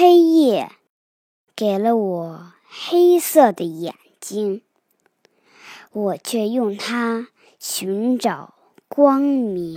黑夜给了我黑色的眼睛。我却用它寻找光明。